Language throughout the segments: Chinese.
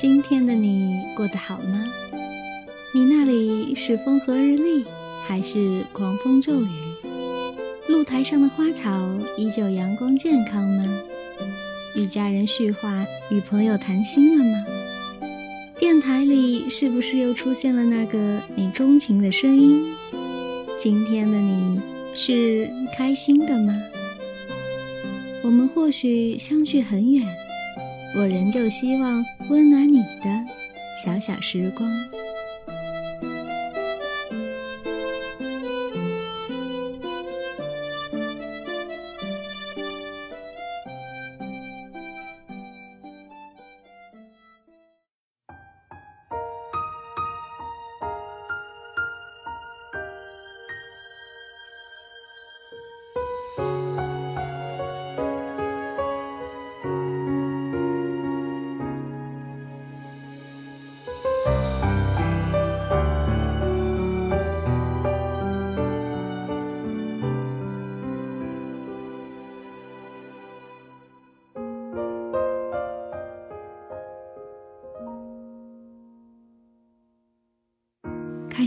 今天的你过得好吗？你那里是风和日丽，还是狂风骤雨？露台上的花草依旧阳光健康吗？与家人叙话，与朋友谈心了吗？电台里是不是又出现了那个你钟情的声音？今天的你是开心的吗？我们或许相距很远，我仍旧希望温暖你的小小时光。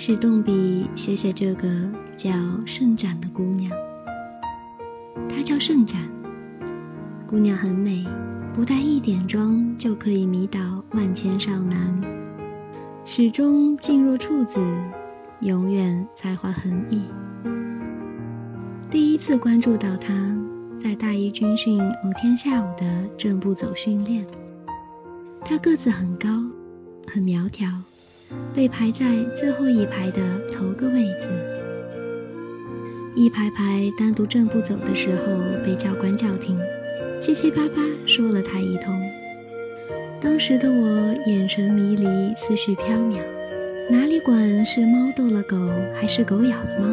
始动笔写写这个叫盛展的姑娘。她叫盛展，姑娘很美，不带一点妆就可以迷倒万千少男，始终静若处子，永远才华横溢。第一次关注到她，在大一军训某天下午的正步走训练，她个子很高，很苗条。被排在最后一排的头个位子，一排排单独正步走的时候，被教官叫停，七七八八说了他一通。当时的我眼神迷离，思绪飘渺，哪里管是猫逗了狗，还是狗咬了猫？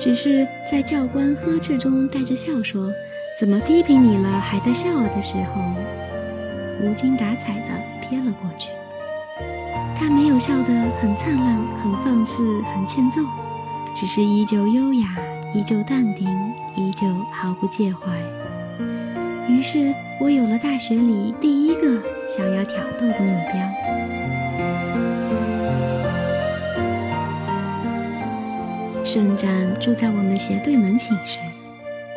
只是在教官呵斥中带着笑说：“怎么批评你了还在笑？”的时候，无精打采的瞥了过去。他没有笑得很灿烂、很放肆、很欠揍，只是依旧优雅、依旧淡定、依旧毫不介怀。于是我有了大学里第一个想要挑逗的目标。盛展住在我们斜对门寝室，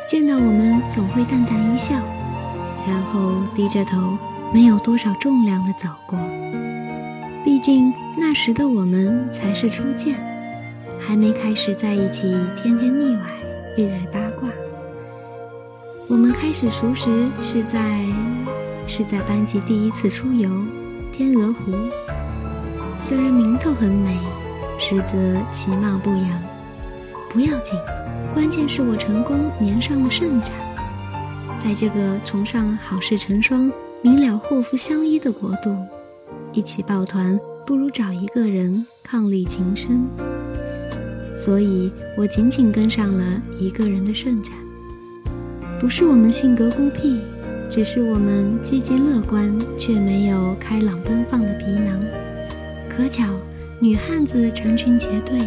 见到我们总会淡淡一笑，然后低着头，没有多少重量的走过。毕竟那时的我们才是初见，还没开始在一起天天腻歪，日日八卦。我们开始熟识是在是在班级第一次出游天鹅湖，虽然名头很美，实则其貌不扬。不要紧，关键是我成功粘上了圣展。在这个崇尚好事成双、明了祸福相依的国度。一起抱团，不如找一个人伉俪情深。所以我紧紧跟上了一个人的顺展。不是我们性格孤僻，只是我们积极乐观，却没有开朗奔放的皮囊。可巧，女汉子成群结队，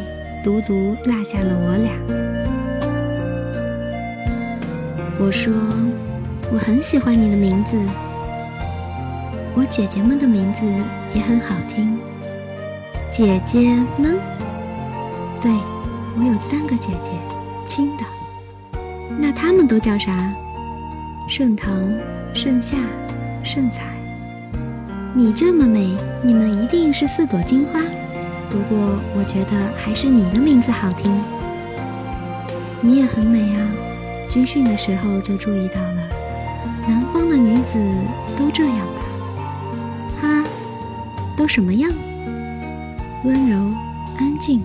独独落下了我俩。我说，我很喜欢你的名字。我姐姐们的名字也很好听，姐姐们，对我有三个姐姐，亲的。那她们都叫啥？盛唐、盛夏、盛彩。你这么美，你们一定是四朵金花。不过我觉得还是你的名字好听。你也很美啊，军训的时候就注意到了。南方的女子都这样吧？都什么样？温柔、安静。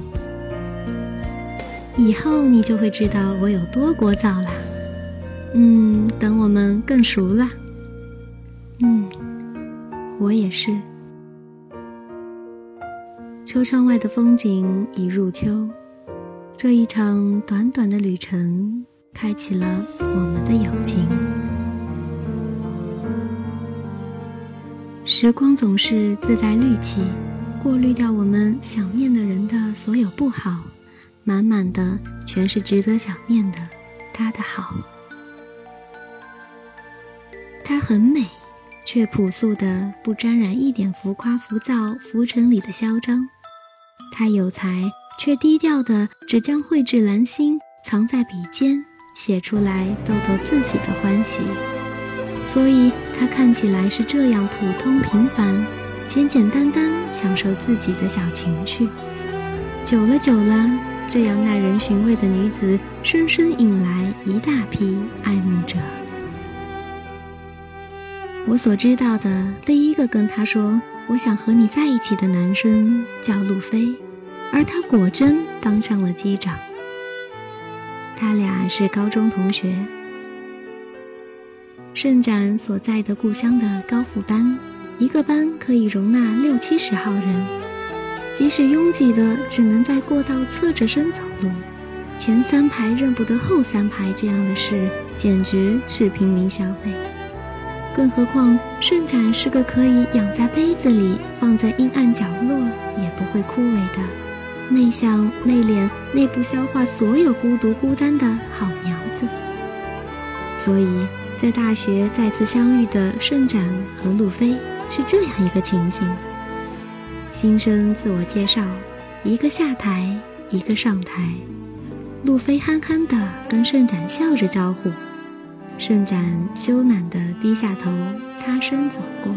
以后你就会知道我有多聒噪啦。嗯，等我们更熟了。嗯，我也是。车窗外的风景已入秋，这一场短短的旅程开启了我们的友情。时光总是自带滤器，过滤掉我们想念的人的所有不好，满满的全是值得想念的他的好。她很美，却朴素的不沾染一点浮夸浮躁浮尘里的嚣张。他有才，却低调的只将绘制兰心藏在笔尖，写出来逗逗自己的欢喜。所以他看起来是这样普通平凡，简简单单享受自己的小情趣。久了久了，这样耐人寻味的女子，深深引来一大批爱慕者。我所知道的第一个跟他说我想和你在一起的男生叫路飞，而他果真当上了机长。他俩是高中同学。盛展所在的故乡的高复班，一个班可以容纳六七十号人，即使拥挤的只能在过道侧着身走路，前三排认不得后三排这样的事，简直是平民消费。更何况盛展是个可以养在杯子里，放在阴暗角落也不会枯萎的内向、内敛、内部消化所有孤独孤单的好苗子，所以。在大学再次相遇的顺展和路飞是这样一个情形：新生自我介绍，一个下台，一个上台。路飞憨憨的跟顺展笑着招呼，顺展羞赧的低下头擦身走过，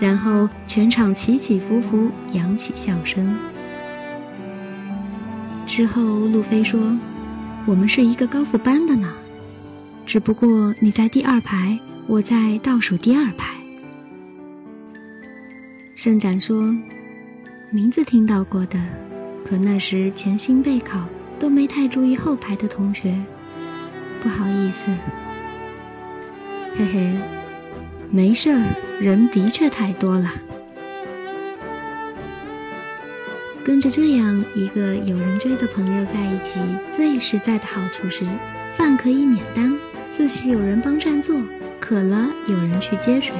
然后全场起起伏伏扬起笑声。之后，路飞说：“我们是一个高复班的呢。”只不过你在第二排，我在倒数第二排。盛展说：“名字听到过的，可那时潜心备考，都没太注意后排的同学，不好意思。”嘿嘿，没事，人的确太多了。跟着这样一个有人追的朋友在一起，最实在的好处是，饭可以免单。自习有人帮占座，渴了有人去接水。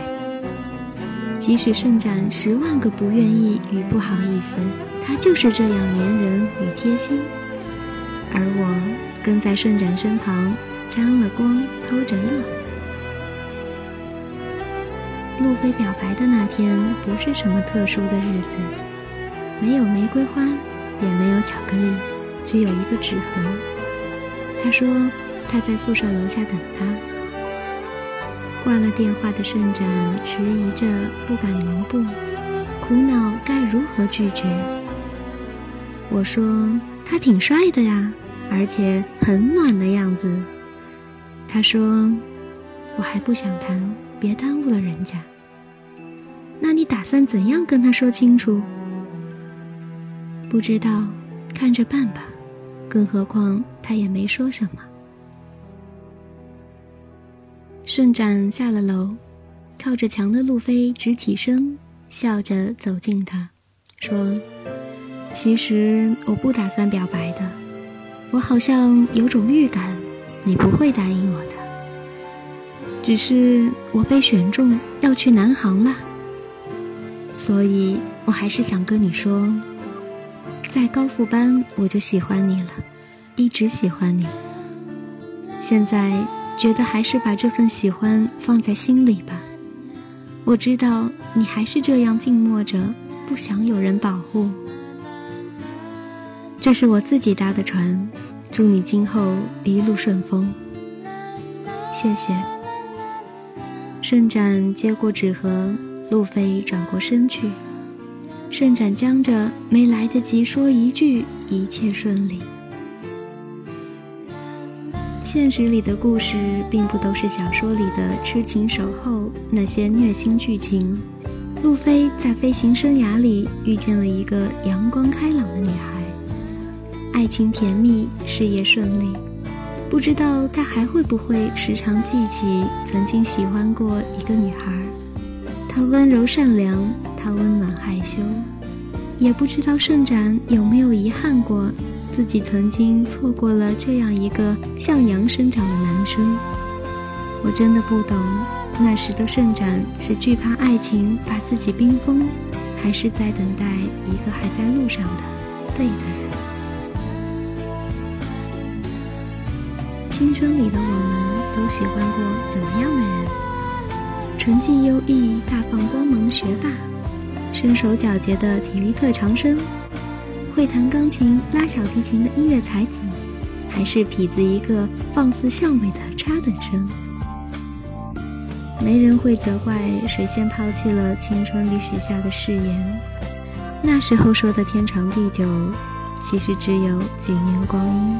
即使盛展十万个不愿意与不好意思，他就是这样粘人与贴心。而我跟在盛展身旁，沾了光，偷着乐。路飞表白的那天不是什么特殊的日子，没有玫瑰花，也没有巧克力，只有一个纸盒。他说。他在宿舍楼下等他。挂了电话的盛展迟疑着不敢挪步，苦恼该如何拒绝。我说他挺帅的呀，而且很暖的样子。他说我还不想谈，别耽误了人家。那你打算怎样跟他说清楚？不知道，看着办吧。更何况他也没说什么。顺展下了楼，靠着墙的路飞直起身，笑着走近他，说：“其实我不打算表白的，我好像有种预感，你不会答应我的。只是我被选中要去南航了，所以我还是想跟你说，在高复班我就喜欢你了，一直喜欢你。现在。”觉得还是把这份喜欢放在心里吧。我知道你还是这样静默着，不想有人保护。这是我自己搭的船，祝你今后一路顺风。谢谢。盛展接过纸盒，路飞转过身去。盛展僵着，没来得及说一句一切顺利。现实里的故事并不都是小说里的痴情守候，那些虐心剧情。路飞在飞行生涯里遇见了一个阳光开朗的女孩，爱情甜蜜，事业顺利。不知道他还会不会时常记起曾经喜欢过一个女孩，她温柔善良，她温暖害羞。也不知道盛展有没有遗憾过。自己曾经错过了这样一个向阳生长的男生，我真的不懂，那时的盛展是惧怕爱情把自己冰封，还是在等待一个还在路上的对的人？青春里的我们都喜欢过怎么样的人？成绩优异、大放光芒的学霸，身手矫捷的体育特长生，会弹钢琴、拉小提琴的音乐才子，还是痞子一个放肆巷尾的差等生？没人会责怪谁先抛弃了青春里许下的誓言。那时候说的天长地久，其实只有几年光阴。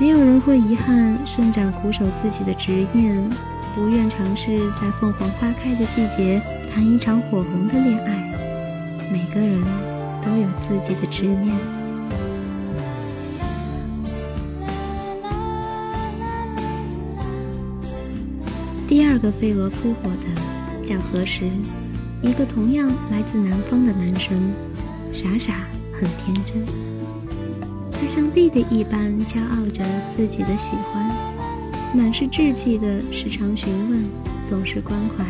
没有人会遗憾盛展苦守自己的执念，不愿尝试在凤凰花开的季节谈一场火红的恋爱。每个人都有自己的执念。第二个飞蛾扑火的叫何时。一个同样来自南方的男生，傻傻很天真。他像弟弟一般骄傲着自己的喜欢，满是稚气的时常询问，总是关怀。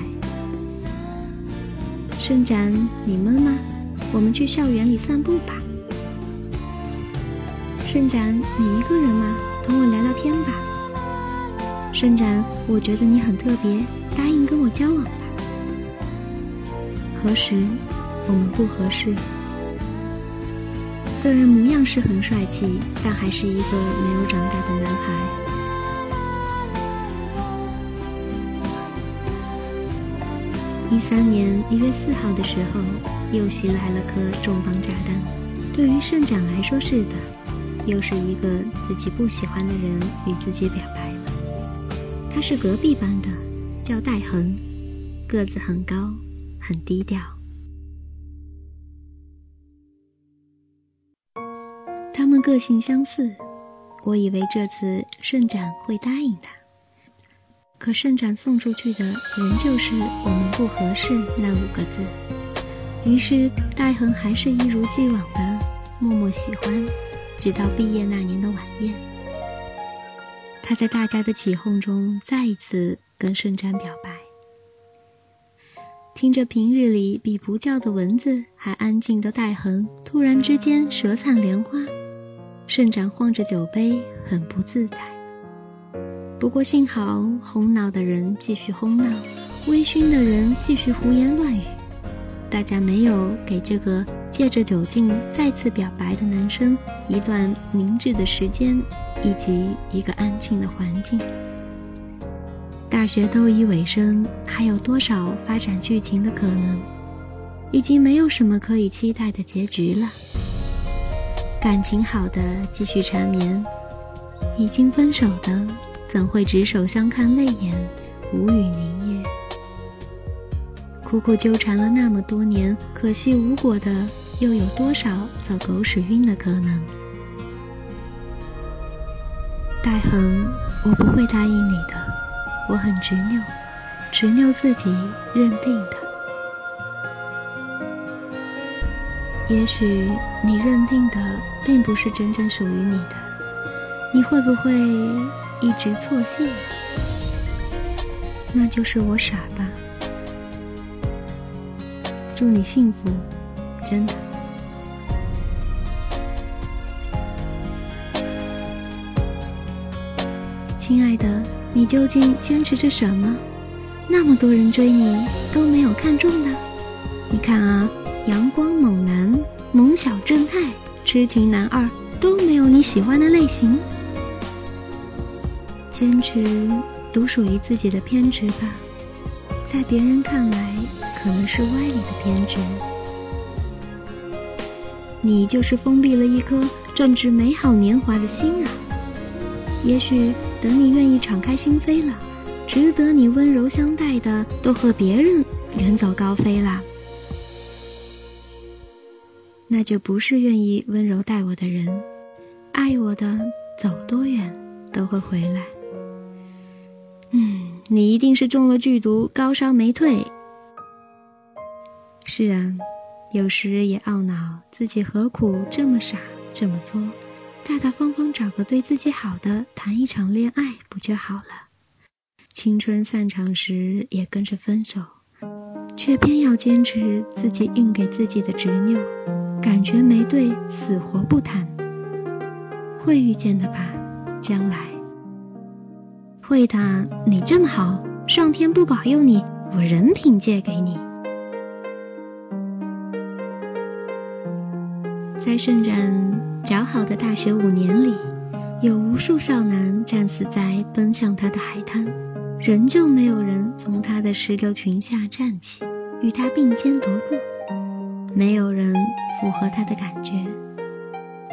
盛展，你闷吗？我们去校园里散步吧。盛展，你一个人吗？同我聊聊天吧。盛展，我觉得你很特别，答应跟我交往吧。何时我们不合适？虽然模样是很帅气，但还是一个没有长大的男孩。一三年一月四号的时候，又袭来了颗重磅炸弹。对于盛展来说是的，又是一个自己不喜欢的人与自己表白了。他是隔壁班的，叫戴恒，个子很高。很低调。他们个性相似，我以为这次盛展会答应他，可盛展送出去的仍旧是“我们不合适”那五个字。于是戴恒还是一如既往的默默喜欢，直到毕业那年的晚宴，他在大家的起哄中再一次跟盛展表白。听着平日里比不叫的蚊子还安静的戴恒，突然之间舌灿莲花，盛展晃着酒杯，很不自在。不过幸好哄闹的人继续哄闹，微醺的人继续胡言乱语，大家没有给这个借着酒劲再次表白的男生一段凝滞的时间，以及一个安静的环境。大学都已尾声，还有多少发展剧情的可能？已经没有什么可以期待的结局了。感情好的继续缠绵，已经分手的怎会执手相看泪眼，无语凝噎？苦苦纠缠了那么多年，可惜无果的又有多少走狗屎运的可能？戴恒，我不会答应你的。我很执拗，执拗自己认定的。也许你认定的并不是真正属于你的，你会不会一直错信？那就是我傻吧。祝你幸福，真的。亲爱的。你究竟坚持着什么？那么多人追你都没有看中的？你看啊，阳光猛男、萌小正太、痴情男二都没有你喜欢的类型。坚持独属于自己的偏执吧，在别人看来可能是歪理的偏执。你就是封闭了一颗正值美好年华的心啊。也许等你愿意敞开心扉了，值得你温柔相待的都和别人远走高飞了，那就不是愿意温柔待我的人。爱我的走多远都会回来。嗯，你一定是中了剧毒，高烧没退。是啊，有时也懊恼自己何苦这么傻，这么作。大大方方找个对自己好的，谈一场恋爱不就好了？青春散场时也跟着分手，却偏要坚持自己硬给自己的执拗，感觉没对，死活不谈。会遇见的吧，将来会的。你这么好，上天不保佑你，我人品借给你。在盛展较好的大学五年里，有无数少男战死在奔向他的海滩，仍旧没有人从他的石榴裙下站起，与他并肩踱步，没有人符合他的感觉。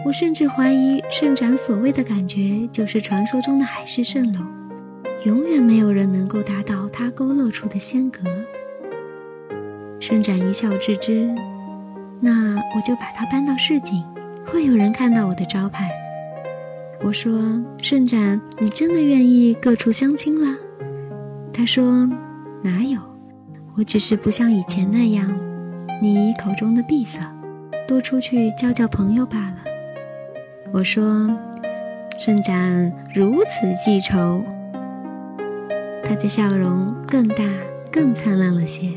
我甚至怀疑，盛展所谓的感觉，就是传说中的海市蜃楼，永远没有人能够达到他勾勒出的仙格。盛展一笑置之。那我就把它搬到市井，会有人看到我的招牌。我说：“盛展，你真的愿意各处相亲了？”他说：“哪有，我只是不像以前那样，你口中的闭塞，多出去交交朋友罢了。”我说：“盛展如此记仇。”他的笑容更大、更灿烂了些。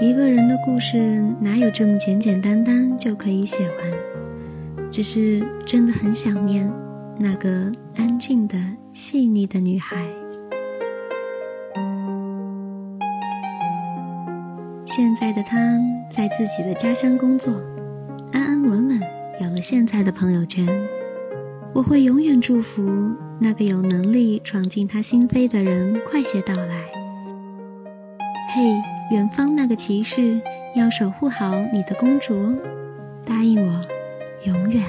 一个人的故事哪有这么简简单单就可以写完？只是真的很想念那个安静的、细腻的女孩。现在的她在自己的家乡工作，安安稳稳，有了现在的朋友圈。我会永远祝福那个有能力闯进他心扉的人快些到来。嘿。远方那个骑士要守护好你的公主哦，答应我，永远。